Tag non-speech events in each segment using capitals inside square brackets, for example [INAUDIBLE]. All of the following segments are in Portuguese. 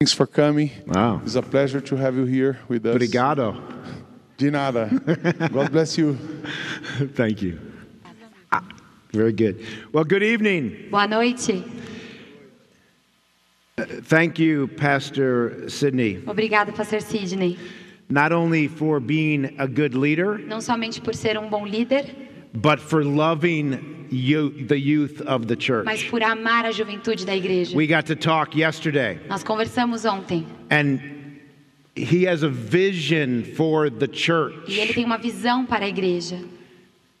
Thanks for coming. Wow. It's a pleasure to have you here with us. Obrigado. De nada. [LAUGHS] God bless you. Thank you. Ah, very good. Well, good evening. Boa noite. Thank you, Pastor Sidney, Obrigada, Pastor Sidney. not only for being a good leader, Não somente por ser um bom líder, but for loving you, the youth of the mas church. por amar a juventude da igreja. We got to talk yesterday, Nós conversamos ontem and he has a vision for the e ele church. tem uma visão para a igreja.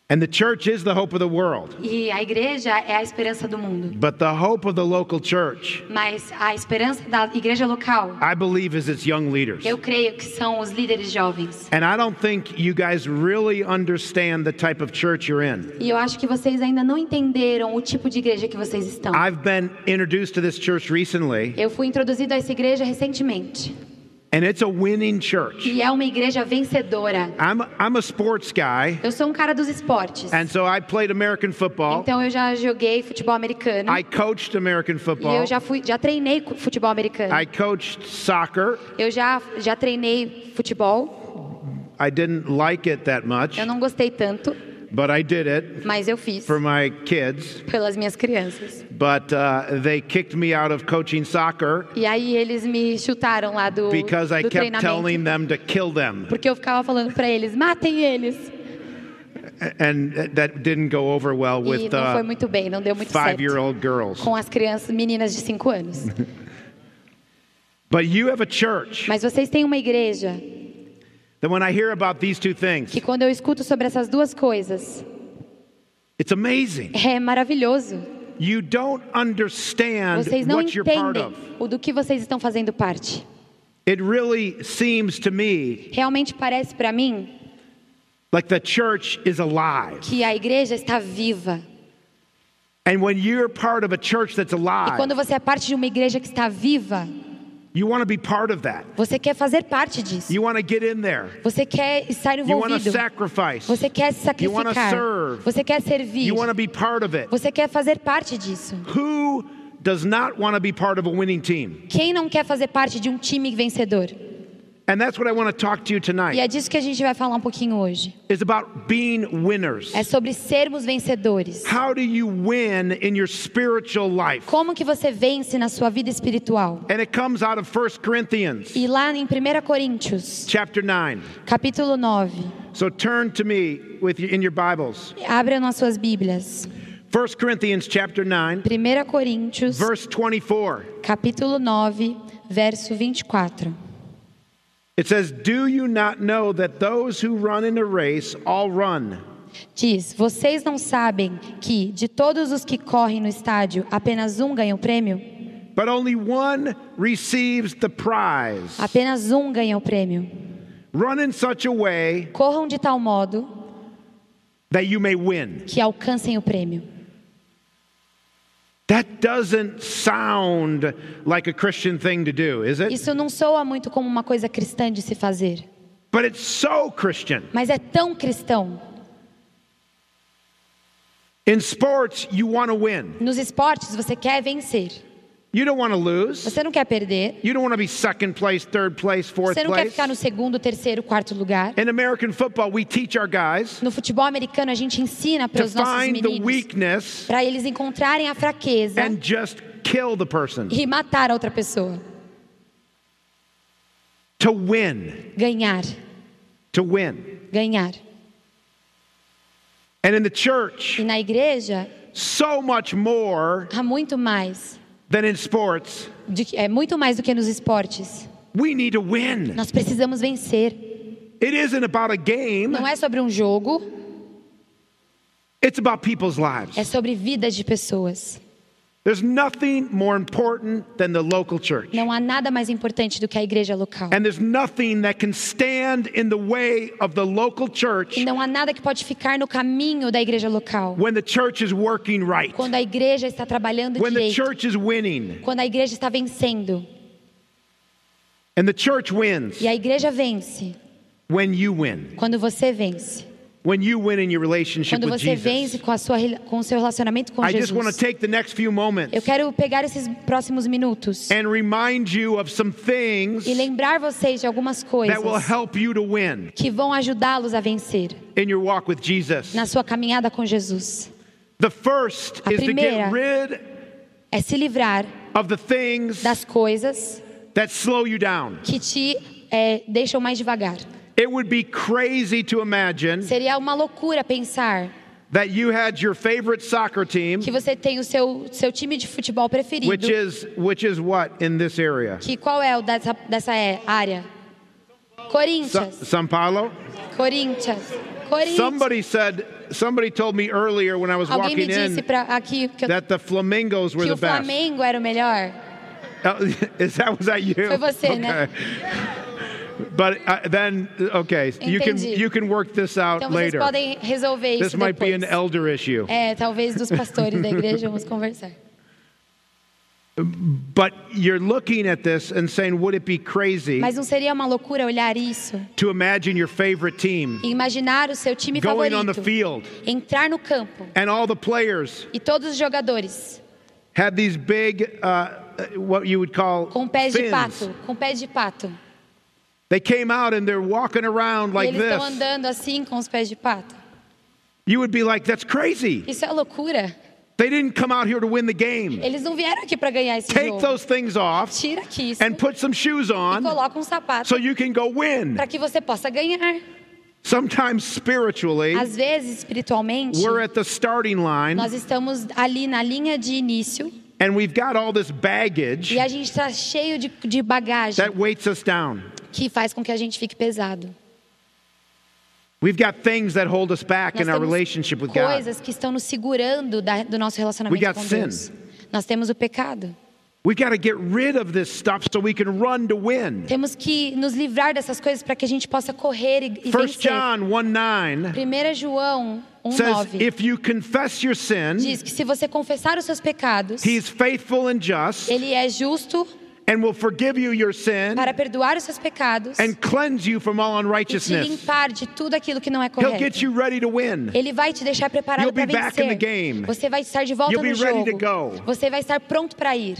And the church is the hope of the world, E a igreja é a esperança do mundo. but the hope of the local church, Mas a esperança da igreja local, I believe, is its young leaders. eu creio que são os líderes jovens. And I don't think you guys really understand the type of church you're in. E eu acho que vocês ainda não entenderam o tipo de igreja que vocês estão. I've been introduced to this church recently, Eu fui introduzido a essa igreja recentemente. And it's a winning church. E é uma igreja vencedora. I'm, I'm a sports guy, Eu sou um cara dos esportes. and so I played American football. Então eu já joguei futebol americano. I coached American E football. eu já fui, já treinei futebol americano. I coached soccer. Eu já já treinei futebol. I didn't like it that much, Eu não gostei tanto, but I did it mas eu fiz for my kids. pelas minhas crianças. But uh, they kicked me out of coaching soccer E aí eles me chutaram lá do, because I do kept treinamento. telling them to kill them. Porque eu ficava falando pra eles, matem eles. And that didn't go over well e with não foi uh, muito bem, não deu muito certo. five-year-old girls. Com as crianças, meninas de 5 anos. [LAUGHS] But you have a church Mas vocês têm uma igreja that when I hear about these two things, que quando eu escuto sobre essas duas coisas, it's amazing. é maravilhoso. You don't understand Vocês não what you're part entendem of. o do que vocês estão fazendo parte. It really seems to me Realmente parece pra mim like the church is alive. que a igreja está viva. And when you're part of a church that's E alive, quando você é parte de uma igreja que está viva, you want to be part of that. você quer fazer parte disso. You want to get in there. Você quer estar You want to envolvido. sacrifice. Você quer se You wanna sacrificar. serve. Você quer servir. You want to be part of it. Você quer fazer parte disso. Who does not want to be part of a winning team? Quem não quer fazer parte de um time vencedor? And that's what I want to talk to you E tonight. é disso que a gente vai falar um pouquinho hoje. Is about being winners. É sobre sermos vencedores. How do you win in your spiritual life? Como que você vence na sua vida espiritual? And it comes out of 1 Corinthians E lá em 1 Coríntios, chapter 9. capítulo 9, So turn to me with you in your Bibles. nas suas Bíblias. 1 Corinthians chapter 9, 1 Coríntios, verse 24. capítulo 9, verso 24. It says, "Do you not know that those who run in a race all run, Diz: Vocês não sabem que, de todos os que correm no estádio, apenas um ganha o prêmio? but only one receives the prize? Apenas um ganha o prêmio. Run in such a way Corram de tal modo that you may win." que alcancem o prêmio. That doesn't sound like a Christian thing to do, is it? Isso não soa muito como uma coisa cristã de se fazer, But it's so Christian. mas é tão cristão. In sports, you want to win. Nos esportes, você quer vencer. You don't want to lose. Você não quer perder. You don't want to be second place, third place, fourth Você não quer ficar no segundo, terceiro, quarto lugar. In American football, we teach our guys No futebol americano, a gente ensina para os nossos meninos weakness para eles encontrarem a fraqueza and just kill the person. e matar a outra pessoa. To win. Ganhar, To win. ganhar. And in the church, E na igreja, so much more há muito mais. Than in sports, de é muito mais do que nos esportes. we need to win. Nós precisamos vencer. It isn't about a game, Não é sobre um jogo, it's about people's lives. é sobre vidas de pessoas. There's nothing more important than the local church. Não há nada mais importante do que a igreja local. And there's nothing that can stand in the way of the local church E não há nada que pode ficar no caminho da igreja local. when the church is working right, Quando a igreja está trabalhando when the direito. church is winning. Quando a igreja está vencendo. And the church wins E a igreja vence when you win. quando você vence. When you win in your relationship Quando with você vence Jesus. com, a sua, com o seu relacionamento com I just want to Jesus. take the next few moments Eu quero pegar esses próximos minutos and remind you of some things e lembrar vocês de algumas that coisas will help you to win que vão ajudá-los a vencer in your walk with Jesus. na sua caminhada com Jesus. The first A is to get primeira- rid É se livrar of the things das coisas that slow you down. que te é, deixam mais devagar. It would be crazy to imagine Seria uma loucura pensar that you had your favorite soccer team, que você tem o seu, seu time de futebol preferido. which is which is what in this area? Que qual é o dessa, dessa área? Sa- São Paulo? Corinthians. Corinthians. Somebody said somebody told me earlier when I was Alguém walking in pra, aqui eu- that the flamingos were que the o best. Flamengo era o melhor. Oh, [LAUGHS] Is that was that you? Foi você, okay. né? But uh, then okay, you can you can work this out Então vocês later. podem resolver This isso might be an elder issue. É, talvez dos pastores da igreja vamos [LAUGHS] conversar. But you're looking at this and saying, would it be crazy Mas não seria uma loucura olhar isso to imagine your favorite team e imaginar o seu time going on the favorito field entrar no campo and all the players e todos os jogadores had these big, uh, what you would call com pés de fins. pato, com pés de pato. They came out and they're walking around like eles estão this. andando assim com os pés de pato. You would be like, that's crazy. Isso é loucura. They didn't come out here to win the game. Eles não vieram aqui para ganhar esse Take jogo. those things off Tira aqui isso and put some shoes e on coloca um sapato so you can go win. para que você possa ganhar. Sometimes spiritually, Às vezes, espiritualmente, we're at the starting line nós estamos ali na linha de início and we've got all this baggage e a gente está cheio de, de bagagem that weights us down. Que faz com que a gente fique pesado. We've got things that hold us back in our temos relationship with God. coisas que estão nos segurando da- do nosso We relacionamento got com sin. Deus. Nós temos o pecado. We. Temos que nos livrar dessas coisas para que a gente possa correr e, e 1 vencer. John 1 9 1 João says, 1,9 If you confess your sin, diz que se você confessar os seus pecados, He's faithful and just Ele é justo and will forgive you your sin para perdoar os seus pecados and cleanse you from all e te unrighteousness. limpar de tudo aquilo que não é He'll get correto. you ready to win. Ele vai te deixar preparado para vencer. Você vai estar de volta You'll no be ready to jogo. go. Você vai estar pronto para ir.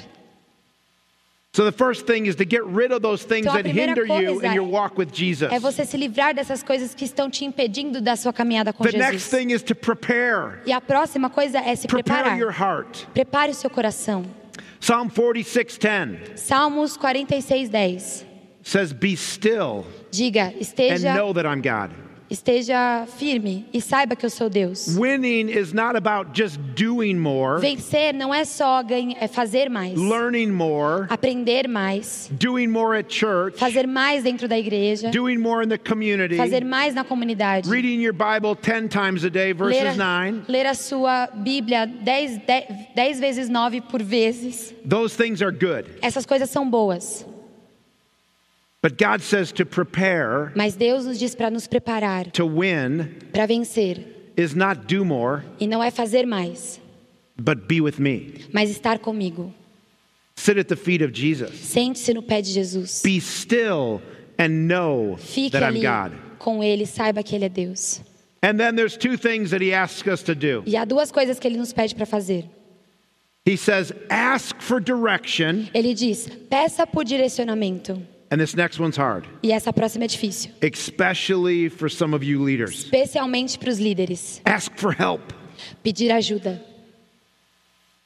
So the first thing is to get rid of those things Então, that hinder you in your walk with Jesus. É você se livrar dessas coisas que estão te impedindo da sua caminhada com The next Jesus. thing is to prepare. E a próxima coisa é se Prepare preparar. your heart. Prepare o seu coração. Psalm 46:10 Salmos 46, 10. says, "Be still Diga, esteja. and know that I'm God." Esteja firme e saiba que eu sou Deus. Winning is not about just doing more, Vencer não é só ganhar, é fazer mais, learning more, aprender mais, doing more at church, fazer mais dentro da igreja, doing more in the community, fazer mais na comunidade. reading your Bible 10 times a day Ler a, 9. ler a sua Bíblia 10, 10, 10 vezes 9 por vezes. Those things are good. Essas coisas são boas. But God says to prepare Mas Deus nos diz para nos preparar to win para vencer. is not do more, E não é fazer mais, but be with me. mas estar comigo. Sit at the feet of Jesus. Sente-se no pé de Jesus. Be still and know Fique that I'm God. com Ele, saiba que Ele é Deus. And then there's two things that he asks us to do. E há duas coisas que Ele nos pede para fazer. He says, ask for direction, Ele diz: peça por direcionamento. And this next one's hard, E essa próxima é difícil, especially for some of you leaders. especialmente para os líderes. Ask for help. Pedir ajuda,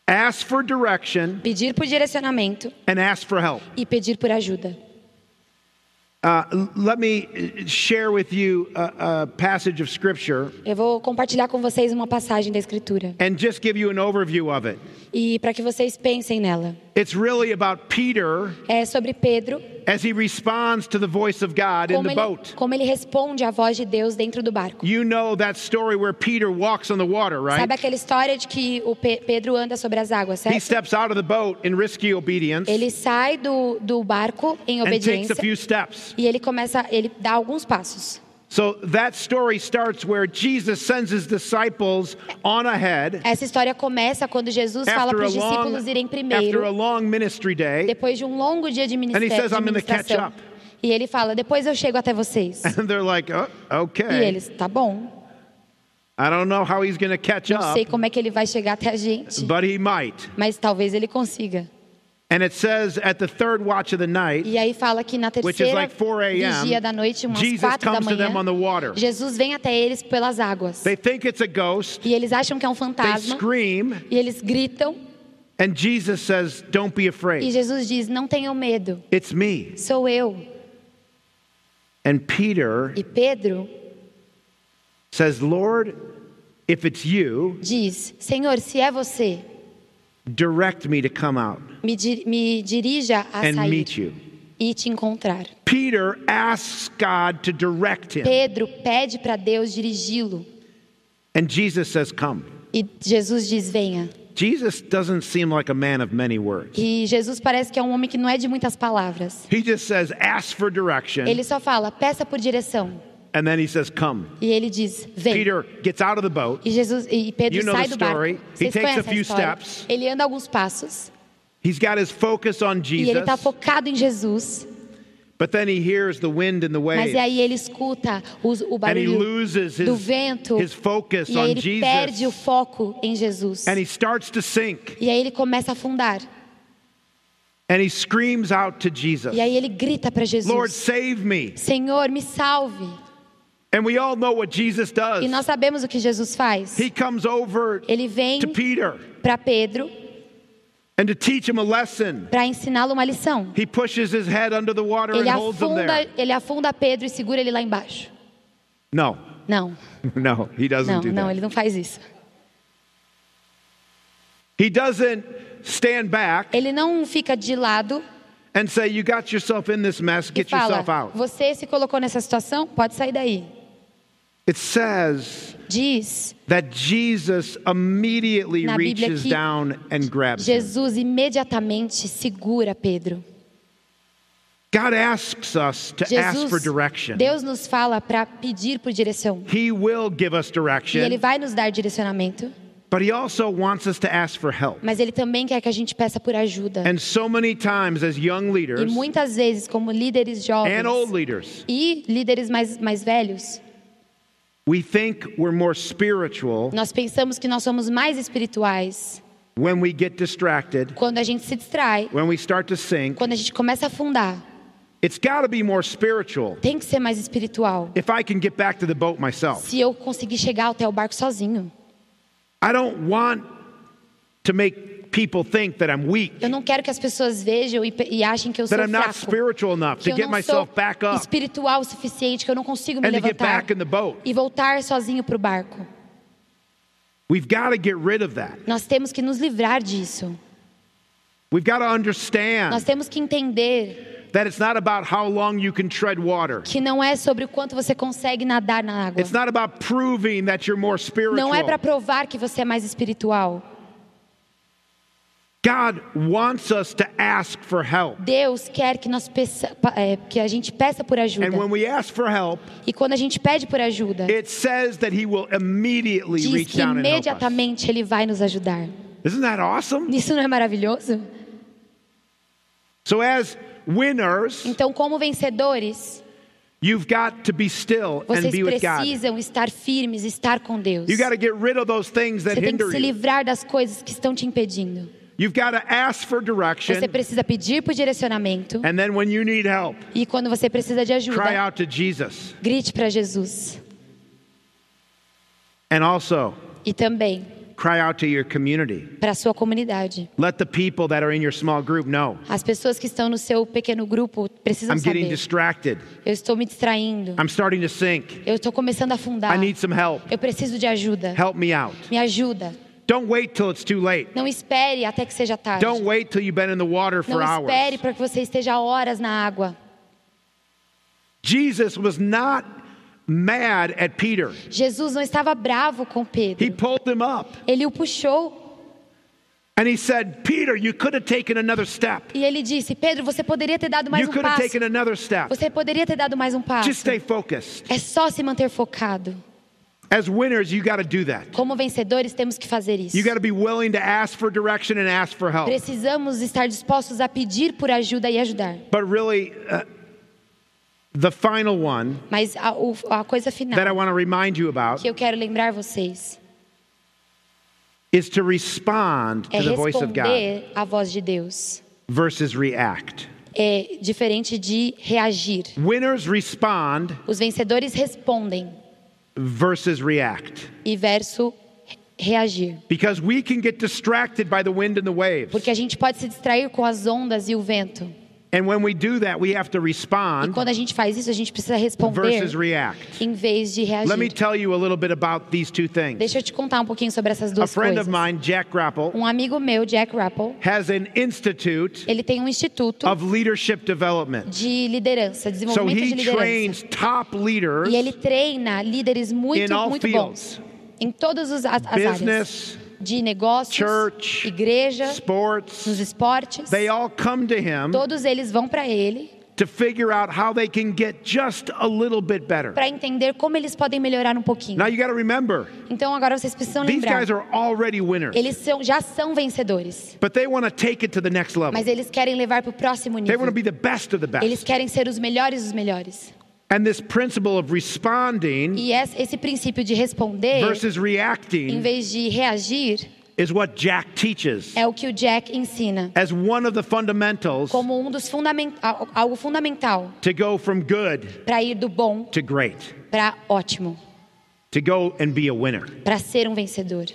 Ask for direction pedir por direcionamento and ask for help. e pedir por ajuda. Uh, let me share with you a, a passage of scripture Eu vou compartilhar com vocês uma passagem da Escritura and just give you an overview of it. e para que vocês pensem nela. It's really about Peter É sobre Pedro, as he responds to the voice of God in the ele, boat. como ele responde à voz de Deus dentro do barco. You know that story where Peter walks on the water, right? Sabe aquela história de que o Pe- Pedro anda sobre as águas, He certo? steps out of the boat in risky obedience Ele sai do, do barco em and takes obediência a few steps. E ele começa, ele dá alguns passos. So that story starts where Jesus sends his disciples on ahead Essa história começa quando Jesus fala para os discípulos irem primeiro, long ministry day. depois de um longo dia de And he ministério. says, "I'm catch ministração. up." E ele fala: depois eu chego até vocês. [LAUGHS] And they're like, oh, E okay. eles, tá bom. I don't know how he's going to catch Não up, sei como é que ele vai chegar até a gente, but he might. mas talvez ele consiga. And it says at the third watch of the night, E aí fala que na which is terceira like 4 a.m., vigia da noite, umas Jesus quatro da comes to them on the manhã, water. Jesus vem até eles pelas águas. They think it's a ghost. E eles acham que é um They fantasma. scream, E eles gritam. and Jesus says, Don't be E afraid. Jesus diz: Não tenham medo, It's me. sou eu. And Peter E Pedro says, Lord, if it's you, diz: Senhor, se é você, direct me to come out me, me dirija a and sair meet you. e te encontrar. Peter asks God to direct him. Pedro pede para Deus dirigi-lo. And Jesus says, Come. E Jesus diz: Venha. Jesus doesn't seem like a man of many words. E Jesus parece que é um homem que não é de muitas palavras. He just says, Ask for direction. Ele só fala: Peça por direção. And then he says, Come. E ele diz: Vem. Peter gets out of the boat. E Jesus e Pedro You know sai the do barco. story. He takes a few steps. Ele anda alguns passos He's got his focus on e ele Jesus. está focado em Jesus. But then he hears the wind and the waves. e aí ele escuta os- o And he barulho loses do his, vento his focus e aí on ele perde o Jesus. foco em Jesus. And he starts to sink. E aí ele começa a afundar. And he screams out to Jesus, E aí ele grita para Lord, save me. Senhor, me salve. And we all know what Jesus does. E nós sabemos o que Jesus faz. He comes over Ele vem para Pedro and to teach him a lesson. para ensiná-lo uma lição. He pushes his head under the water Ele and holds him afunda, there. ele afunda Pedro e segura ele lá embaixo. No, Não, [LAUGHS] no, he doesn't não, do não, that. ele não faz isso. He doesn't stand back Ele não fica de lado and say, You got yourself in this mess, get fala: yourself out. Você se colocou nessa situação, pode sair daí. It says Diz that Jesus immediately Na Bíblia reaches que down and grabs him. Jesus imediatamente segura Pedro. God asks us to ask for Jesus, direction. Deus nos fala para pedir por direção. He will give us E Ele direction, vai nos dar direcionamento, but He also wants us to ask for help. mas Ele também quer que a gente peça por ajuda. And so many times, as young E leaders muitas vezes, como líderes jovens and old leaders, e líderes mais, mais velhos, we think we're more spiritual nós pensamos que nós somos mais espirituais when we get distracted, quando a gente se distrai, when we start to sink. quando a gente começa a afundar. It's got to be more spiritual Tem que ser mais espiritual. if I can get back to the boat myself. Se eu conseguir chegar até o barco sozinho. I don't want to make people think that I'm weak, Eu não quero que as pessoas vejam e, e achem que eu sou that I'm not fraco. spiritual enough Que to eu get não sou myself back up espiritual o suficiente, que eu não consigo me and to get levantar back in the boat. e voltar sozinho para o barco. We've got to get rid of that. Nós temos que nos livrar disso. We've got to Nós understand temos que entender that it's not about how long you can tread water. que não é sobre o quanto você consegue nadar na água. It's not about proving that you're more spiritual. Não é para provar que você é mais espiritual. God wants us to ask for help. Deus quer que, nós peça, que a gente peça por ajuda. And when we ask for help, E quando a gente pede por ajuda, it says that He will immediately diz reach que down and help us. imediatamente Ele vai nos ajudar. Isn't that awesome? Isso não é maravilhoso? So, as winners, Então, como vencedores, you've got to be still and be with God. precisam estar firmes, estar com Deus. You got to get rid of those things that Você tem que hinder se you. livrar das coisas que estão te impedindo. You've got to ask for direction, Você precisa pedir por direcionamento. and then when you need help, E quando você precisa de cry ajuda, out to Jesus. grite para Jesus. And also, E também cry out to your community. para sua comunidade. Let the people that are in your small group know As pessoas que estão no seu pequeno grupo precisam I'm getting saber. distracted. Eu estou me distraindo. I'm starting to sink. Eu estou começando a afundar. I need some help. Eu preciso de ajuda. Help me out. Me ajuda. Don't wait till it's too late. Não espere até que seja tarde. Don't wait till you've been in the water for Não espere para que você esteja horas na água. Jesus was not mad at Peter. Jesus não estava bravo com He Pedro. pulled him up Ele o puxou and he said, Peter, you could have taken another step. e ele disse: Pedro, você poderia ter dado mais You um could have passo. taken another step. Você poderia ter dado mais um passo. Just stay focused. É só se manter focado. As winners, you got to do that. Como vencedores, temos que fazer isso. You got to be willing to ask for direction and ask for help. Precisamos estar dispostos a pedir por ajuda e ajudar. But really, uh, The final one Mas a, a coisa final that I want to remind you about que eu quero lembrar vocês is to respond é to the voice of God responder à voz de Deus. versus react. É diferente de reagir. Winners respond Os vencedores respondem versus react. e verso re- reagir. Because we can get distracted by the wind and the waves. Porque a gente pode se distrair com as ondas e o vento. And when we do that, we have to E respond quando a gente faz isso, a gente precisa responder em vez de Let me reagir. tell you a little bit about these two things. Deixa eu te contar um pouquinho sobre essas A duas friend coisas. of mine, Jack Grapple, Um amigo meu, Jack Rappel, has an institute ele tem um instituto of leadership development. de liderança, So desenvolvimento he de liderança. trains top leaders E ele treina líderes muito, muito fields. bons em todas as, as áreas. De negócios, church, igreja, nos sports. esportes. They all come to him Todos eles vão para ele to figure out how they can get just a little bit better. para entender como eles podem melhorar um pouquinho. Now you got to remember, Então agora vocês precisam these lembrar, guys are already winners, eles são, já são vencedores, but they want to take it to the next level. mas eles querem levar para o próximo They want to nível. be the best of the Eles best. querem ser os melhores dos melhores. And this principle of responding E esse, princípio de responder versus em reacting vez de reagir is what Jack teaches é o que o Jack ensina as one of the fundamentals como um dos fundament, algo fundamental to go from good para ir do bom to great, para ótimo, to go and be a winner. para ser um vencedor.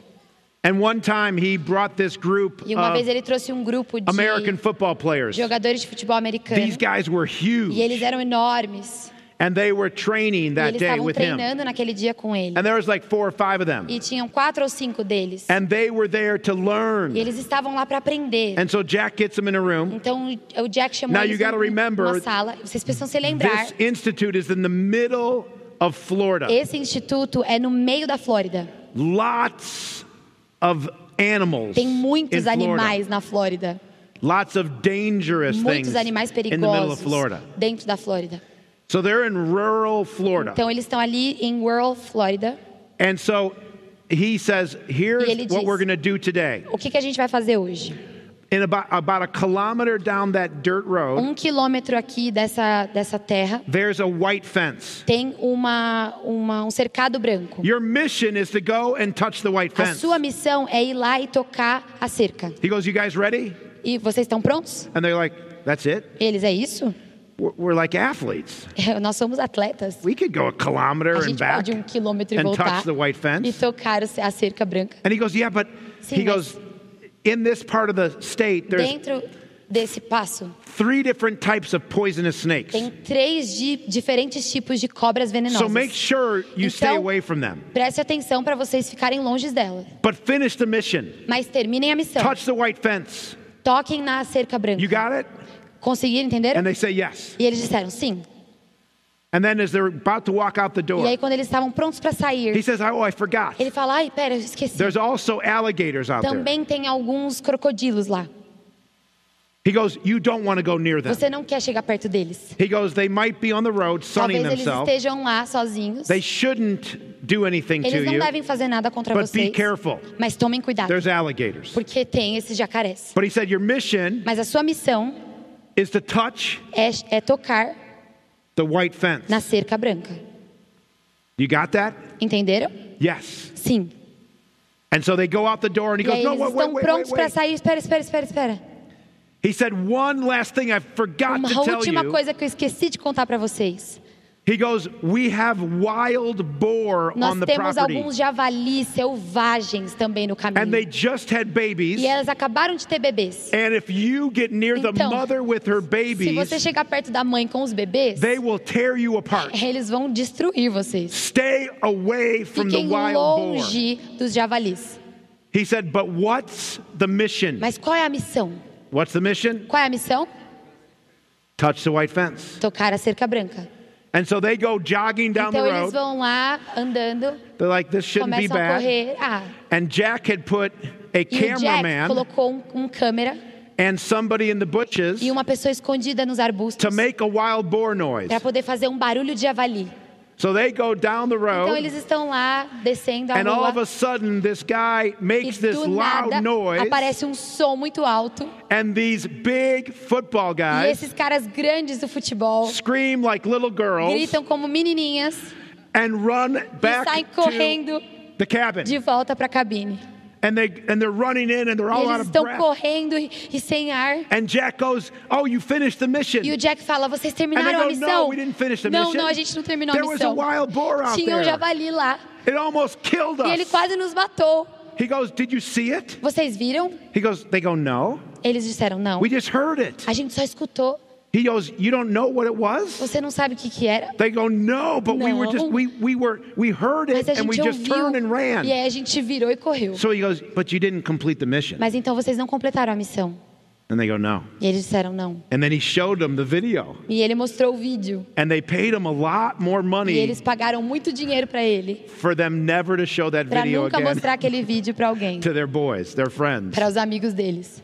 And one time he brought this group E uma vez of ele trouxe um grupo de American football players. jogadores de futebol americano These guys were e eles huge, eram enormes. And they were training E that eles day estavam with him. treinando naquele dia com ele. And there was like four or five of them. E tinham quatro ou cinco deles. And they were there to E learn. eles estavam lá para aprender. And so Jack gets them in a room. Então o Jack chamou Now eles you gotta remember, numa sala. Vocês precisam se lembrar. This institute is in the middle of Florida. Esse instituto é no meio da Flórida. Lots of animals Tem muitos Florida. animais na Flórida. Lots of dangerous things Muitos animais in the middle of Florida. dentro da Flórida. So they're in rural Florida. Então eles estão ali em Rural, Flórida. And so he says, here's ele what diz- we're going to do today. O que, que a gente vai fazer hoje? In about, about a kilometer down that dirt road, Um quilômetro aqui dessa, dessa terra there's a white fence. tem uma, uma, um cercado branco. Your mission is to go and touch the white A fence. sua missão é ir lá e tocar a cerca. He goes, You guys ready? E vocês estão prontos? And they're like, That's it? Eles, é isso? We're, like athletes. [LAUGHS] Nós somos atletas. We could go a kilometer A and back pode um quilômetro e and voltar touch the white e fence. tocar o- a cerca branca. And he goes, Yeah, but Sim, he goes, In this part of the state, there's Dentro desse passo, three different types of poisonous snakes. tem três di- diferentes tipos de cobras venenosas. So make sure you stay away from them. Preste atenção para vocês ficarem longe delas. But finish the mission. Mas terminem a missão. Touch the white fence. Toquem na cerca branca. You got it? Conseguiram entender? And they say yes. E eles disseram sim. And then as they're about to walk out the E door, aí, quando eles estavam prontos para he sair, says, Oh, I forgot. ele fala: Ai, pera, eu esqueci. There's also alligators out there. Também tem alguns crocodilos lá. He goes, You don't want to go near them. Você não quer chegar perto deles. He goes, They might be on the road sunning Talvez eles themselves. estejam lá sozinhos. They shouldn't do anything to Eles não you, devem fazer nada contra but be vocês. careful. Mas tomem cuidado, There's alligators. porque tem esses jacarés. But he said, Your mission Mas a sua missão is to touch é, é tocar the white fence. na cerca branca. You got that? Entenderam? Yes. Sim. And so they go out the door and he E goes, No, wait, wait, estão wait, prontos para sair. Espera, espera, espera, espera. He said, One last thing I forgot Uma to tell última you. coisa que eu esqueci de contar para vocês. He goes, We have wild boar Nós on the temos property. alguns javalis selvagens também no caminho. And they just had babies. E elas acabaram de ter bebês. And if you get near the mother with her babies, Se você chegar perto da mãe com os bebês, they will tear you apart. [LAUGHS] eles vão destruir vocês. Stay away from the Fiquem wild boar. longe dos javalis. He said, But what's the mission? Mas qual é a missão? What's the mission? Qual é a missão? Touch the white fence. Tocar a cerca branca. And so they go jogging down Então the eles road. vão lá andando, They're like, This shouldn't be bad. correr. Ah, And Jack had put a e cameraman colocou um, um câmera and somebody in the bushes e uma pessoa escondida nos to arbustos make a wild boar noise. para poder fazer um barulho de javali. So they go down the Então road, eles estão lá descendo a and all of rua a sudden, this guy e makes this loud noise, aparece um som muito alto and these big football e guys esses caras grandes do futebol scream like little girls gritam como menininhas and run e back saem to correndo the cabin. de volta para a cabine. And they and they're running in and they're E all out eles of estão breath. correndo e, e sem ar. And Jack goes, "Oh, you finished the mission." E o Jack fala: Vocês terminaram a go, missão? "No, we didn't finish the não, mission. não, a gente não terminou a There was a missão. wild boar out Tinha um there. javali lá. It almost killed E ele us. quase nos matou. He goes, "Did you see it?" Vocês viram? He goes, "They go, no. Eles disseram: Não. We just heard it." A gente só escutou. He goes, "You don't know what it was?" Você não sabe o que, que era? They go, "No, but we were just Não. we we were we heard it and we gente just turned and ouviu. ran." E aí a gente virou e correu. So he goes, "But you didn't complete the mission." Mas então vocês não completaram a missão. And they go, "No." E eles disseram: Não. And then he showed them the video. E ele mostrou o vídeo. And they paid him a lot more E money eles pagaram muito dinheiro para ele. for them never to show that Para video nunca again mostrar aquele vídeo para alguém. [LAUGHS] to their boys, their friends. Para os amigos deles.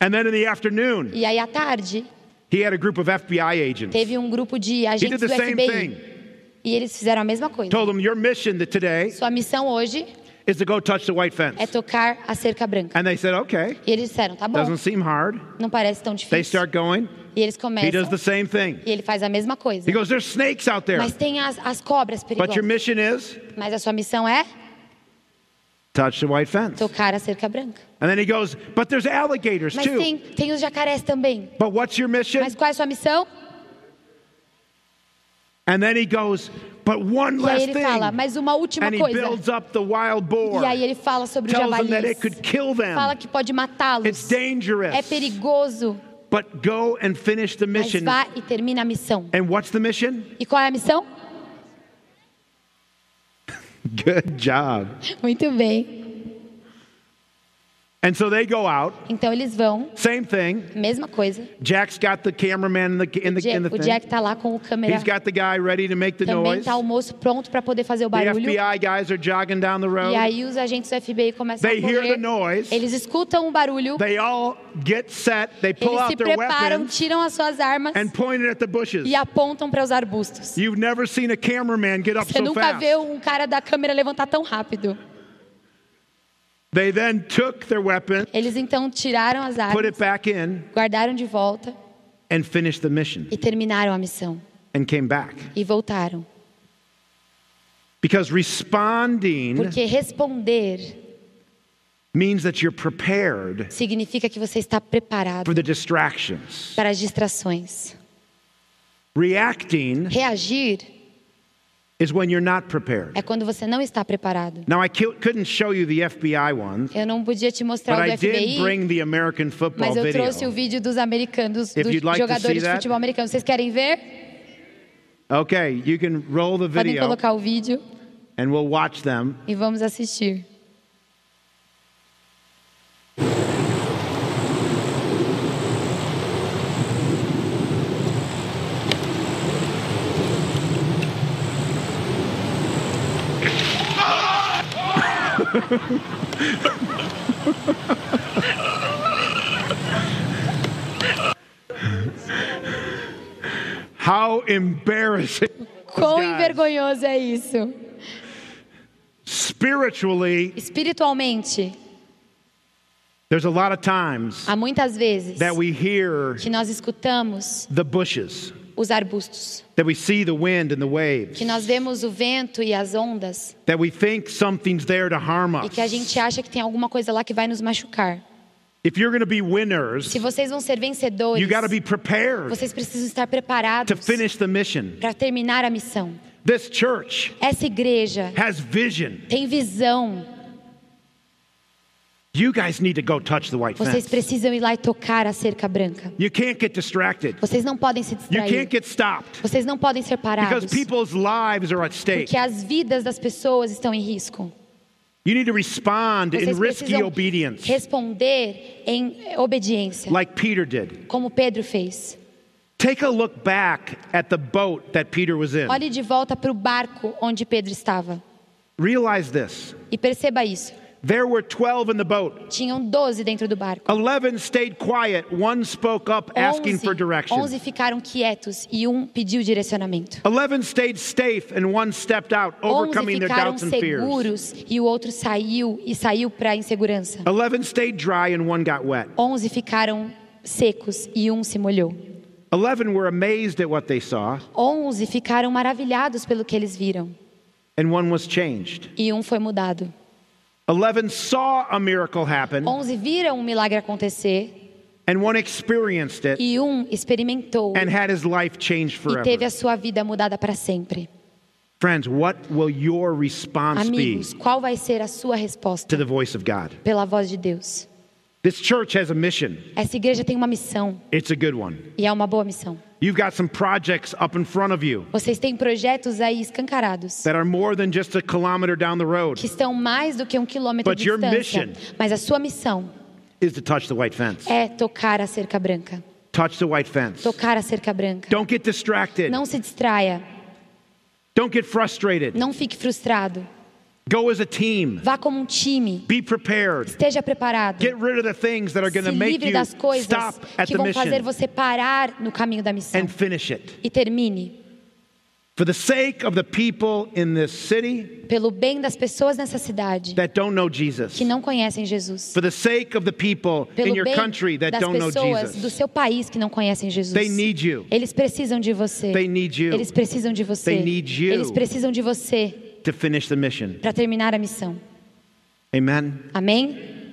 And then in the afternoon, E aí à tarde, he had a group of FBI agents. teve um grupo de He agentes did the do same FBI. thing. E eles fizeram a mesma coisa. Told them, Your mission that today Sua missão hoje is to go touch the white fence. é tocar a cerca branca. And they said, Okay. E eles disseram: Tá bom, Doesn't seem hard. não parece tão They difícil. start going. E eles He começam. does the same thing. E ele faz a mesma coisa. He goes, There's snakes out there. Mas tem as, as cobras But your perigosas. mission is Mas a sua missão é touch the white fence. tocar a cerca branca. And then he goes, But there's alligators Mas too. tem, tem os jacarés também. But what's your mission? Mas qual é a sua missão? And then he goes, But one E aí last ele thing. fala, mas uma última And he coisa. builds up the wild boar. E aí ele fala sobre os Tells them that it javalis. could kill them. Fala que pode It's matá-los. dangerous. É perigoso. But go and finish the Mas mission. vá e termina a missão. And what's the mission? E qual é a missão? Good job. Muito bem. And so they go out. Então eles vão, Same thing. mesma coisa. Jack's got the cameraman in the in the, in the o thing. Jack tá lá com o câmera. He's got the guy ready to make the Também noise. tá o moço pronto para poder fazer o The barulho. FBI guys are jogging down the road. E aí os agentes do FBI começam They a hear correr. the noise. Eles escutam o barulho. They all get set. They pull Eles se out preparam, tiram as suas armas and point it at the bushes. e apontam para os arbustos. You've never seen a cameraman get up Você so nunca fast. vê um cara da câmera levantar tão rápido. They then took their weapon, Eles então tiraram as put armas, it back in, guardaram de volta and finished the mission e terminaram a missão. and came back. E voltaram. Because responding Porque responder means that you're prepared significa que você está preparado for the distractions. para as distrações. Reacting Reagir is when you're not prepared. É quando você não está preparado. Now, I couldn't show you the FBI one, Eu não podia te mostrar o do FBI, bring the American football mas eu trouxe o vídeo dos americanos, dos like jogadores de futebol americano. Vocês querem ver? Okay, you can roll the Podem video colocar o vídeo and we'll watch them. e vamos assistir. How embarrassing. Quão envergonhoso é isso? Spiritually, Espiritualmente, there's a lot of times há muitas vezes that we hear que nós escutamos the bushes, os arbustos, that we see the wind and the waves, que nós vemos o vento e as ondas that we think something's there to harm e que a us. gente acha que tem alguma coisa lá que vai nos machucar. If you're going to be winners, Se vocês vão ser vencedores, you got to be prepared vocês precisam estar to preparados finish the mission. para terminar a missão. This church Essa igreja has vision. tem visão. You guys need to go touch the white Vocês fence. precisam ir lá e tocar a cerca branca. You can't get distracted. Vocês não podem se You distrair. can't get stopped Vocês não podem ser because parados. people's lives are at stake. Porque as vidas das pessoas estão em risco. You need to respond in Vocês risky precisam obedience, responder em obediência, like Peter did. como Pedro fez. Take a look back at the boat that Peter was in. Olhe de volta para o barco onde Pedro estava Realize this e perceba isso. There were 12 in the boat. Tinham 12 dentro do barco. 11 stayed quiet. One spoke up asking for direction. 11 ficaram quietos e um pediu direcionamento. 11 stayed safe and one stepped out, 11 overcoming their doubts and fears. seguros e o outro saiu e saiu para a insegurança. 11 stayed dry and one got wet. 11 ficaram secos e um se molhou. 11 were amazed at what they saw 11 ficaram maravilhados pelo que eles viram and one was changed. e um foi mudado. 11 saw a miracle happen 11 viram um milagre acontecer and one experienced it e um experimentou and had his life changed e forever. teve a sua vida mudada para sempre. Friends, what will your response be qual vai ser a sua to the voice of God? pela voz de Deus? This church has a mission. Essa igreja tem uma missão It's a good one. e é uma boa missão. You've got some projects up in front of you Vocês têm projetos aí escancarados that are more than just a kilometer down the road que estão mais do que um quilômetro But de your distância. mission- Mas a sua missão is to touch the white fence. é tocar a cerca branca. Touch the white fence. Tocar a cerca branca. Don't get distracted. Não se distraia. Don't get frustrated. Não fique frustrado. Go as a team. Vá como um time. Be prepared. Esteja preparado. Get rid of the things that are going Se to make livre you das coisas que the vão fazer você parar no caminho da missão. and finish it. E termine. For the sake of the people in this city Pelo bem das pessoas nessa cidade that don't know Jesus. que não conhecem Jesus. For the sake of the people in your country that das don't know pessoas do Jesus. seu país que não conhecem Jesus. They need you. Eles precisam de você. They need you Eles precisam de você. They need you. Eles precisam de você to finish the mission. para terminar a missão. Amen. Amém?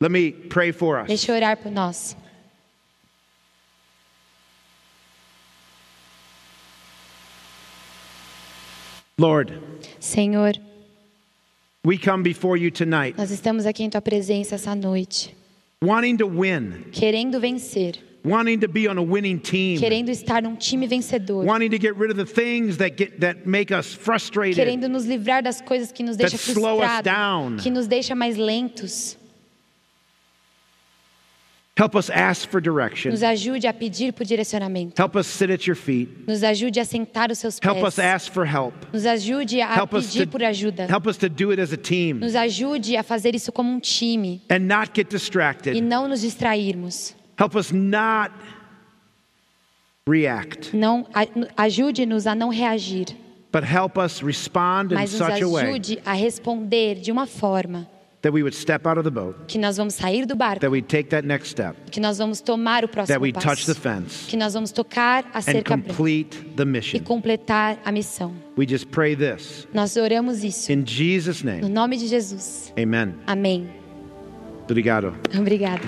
Let me pray for us. Deixa eu orar por nós. Lord, Senhor, we come before you tonight nós estamos aqui em tua presença essa noite, wanting to win, querendo vencer, wanting to be on a winning team, querendo estar num time vencedor, wanting to get rid of the things that get that make us frustrated. querendo nos livrar das coisas que nos deixam That slow us frustrados, down. que nos deixa mais lentos. Help us ask for direction. Nos ajude a pedir por direcionamento. Help us sit at your feet. Nos ajude a sentar os seus Help us pés. ask for help. Nos ajude a Help pedir to por ajuda. help us to do it as a team Nos ajude a fazer isso como um time and not get e distracted. não nos distrairmos. Help us not react, Não ajude-nos a não reagir, but help us respond in mas nos such a way ajude a responder de uma forma that we would step out of the boat, que nós vamos sair do barco, that we'd take that next step, que nós vamos tomar o that próximo we'd touch the passo, fence que nós vamos tocar a and cerca branca complete the e mission. completar a missão. We just pray this Nós oramos isso in Jesus' no name. nome de Jesus. Amen. Amém. Obrigado. Obrigada.